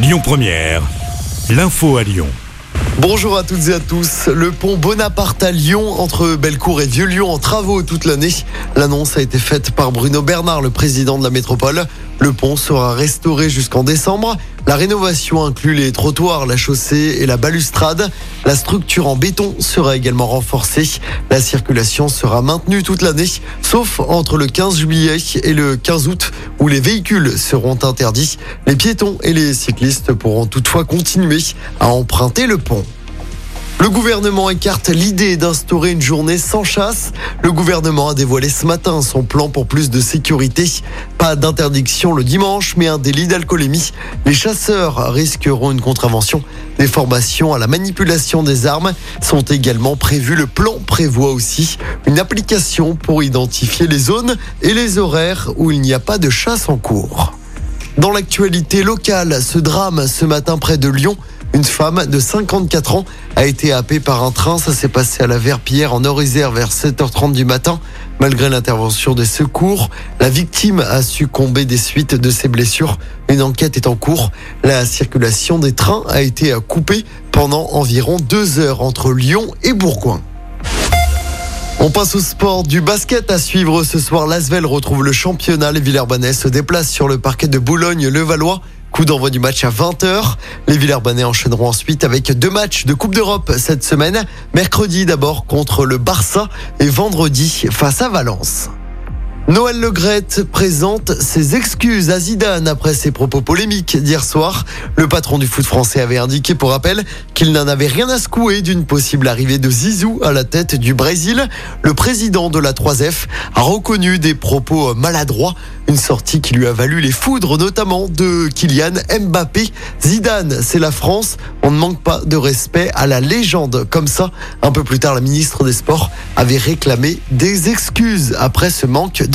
Lyon Première, l'info à Lyon. Bonjour à toutes et à tous. Le pont Bonaparte à Lyon, entre Bellecour et Vieux-Lyon, en travaux toute l'année. L'annonce a été faite par Bruno Bernard, le président de la métropole. Le pont sera restauré jusqu'en décembre. La rénovation inclut les trottoirs, la chaussée et la balustrade. La structure en béton sera également renforcée. La circulation sera maintenue toute l'année, sauf entre le 15 juillet et le 15 août, où les véhicules seront interdits. Les piétons et les cyclistes pourront toutefois continuer à emprunter le pont. Le gouvernement écarte l'idée d'instaurer une journée sans chasse. Le gouvernement a dévoilé ce matin son plan pour plus de sécurité. Pas d'interdiction le dimanche, mais un délit d'alcoolémie. Les chasseurs risqueront une contravention. Des formations à la manipulation des armes sont également prévues. Le plan prévoit aussi une application pour identifier les zones et les horaires où il n'y a pas de chasse en cours. Dans l'actualité locale, ce drame ce matin près de Lyon. Une femme de 54 ans a été happée par un train. Ça s'est passé à la Verpillière en Nord-Isère vers 7h30 du matin. Malgré l'intervention des secours, la victime a succombé des suites de ses blessures. Une enquête est en cours. La circulation des trains a été coupée pendant environ deux heures entre Lyon et Bourgoin. On passe au sport du basket à suivre ce soir. L'Asvel retrouve le championnat. Les Villers-Banais se déplacent sur le parquet de Boulogne-le-Valois. Coup d'envoi du match à 20h. Les Villers-Banais enchaîneront ensuite avec deux matchs de Coupe d'Europe cette semaine. Mercredi d'abord contre le Barça et vendredi face à Valence. Noël Legrette présente ses excuses à Zidane après ses propos polémiques d'hier soir. Le patron du foot français avait indiqué pour rappel qu'il n'en avait rien à secouer d'une possible arrivée de Zizou à la tête du Brésil. Le président de la 3F a reconnu des propos maladroits, une sortie qui lui a valu les foudres notamment de Kylian Mbappé. Zidane, c'est la France, on ne manque pas de respect à la légende. Comme ça, un peu plus tard, la ministre des Sports avait réclamé des excuses après ce manque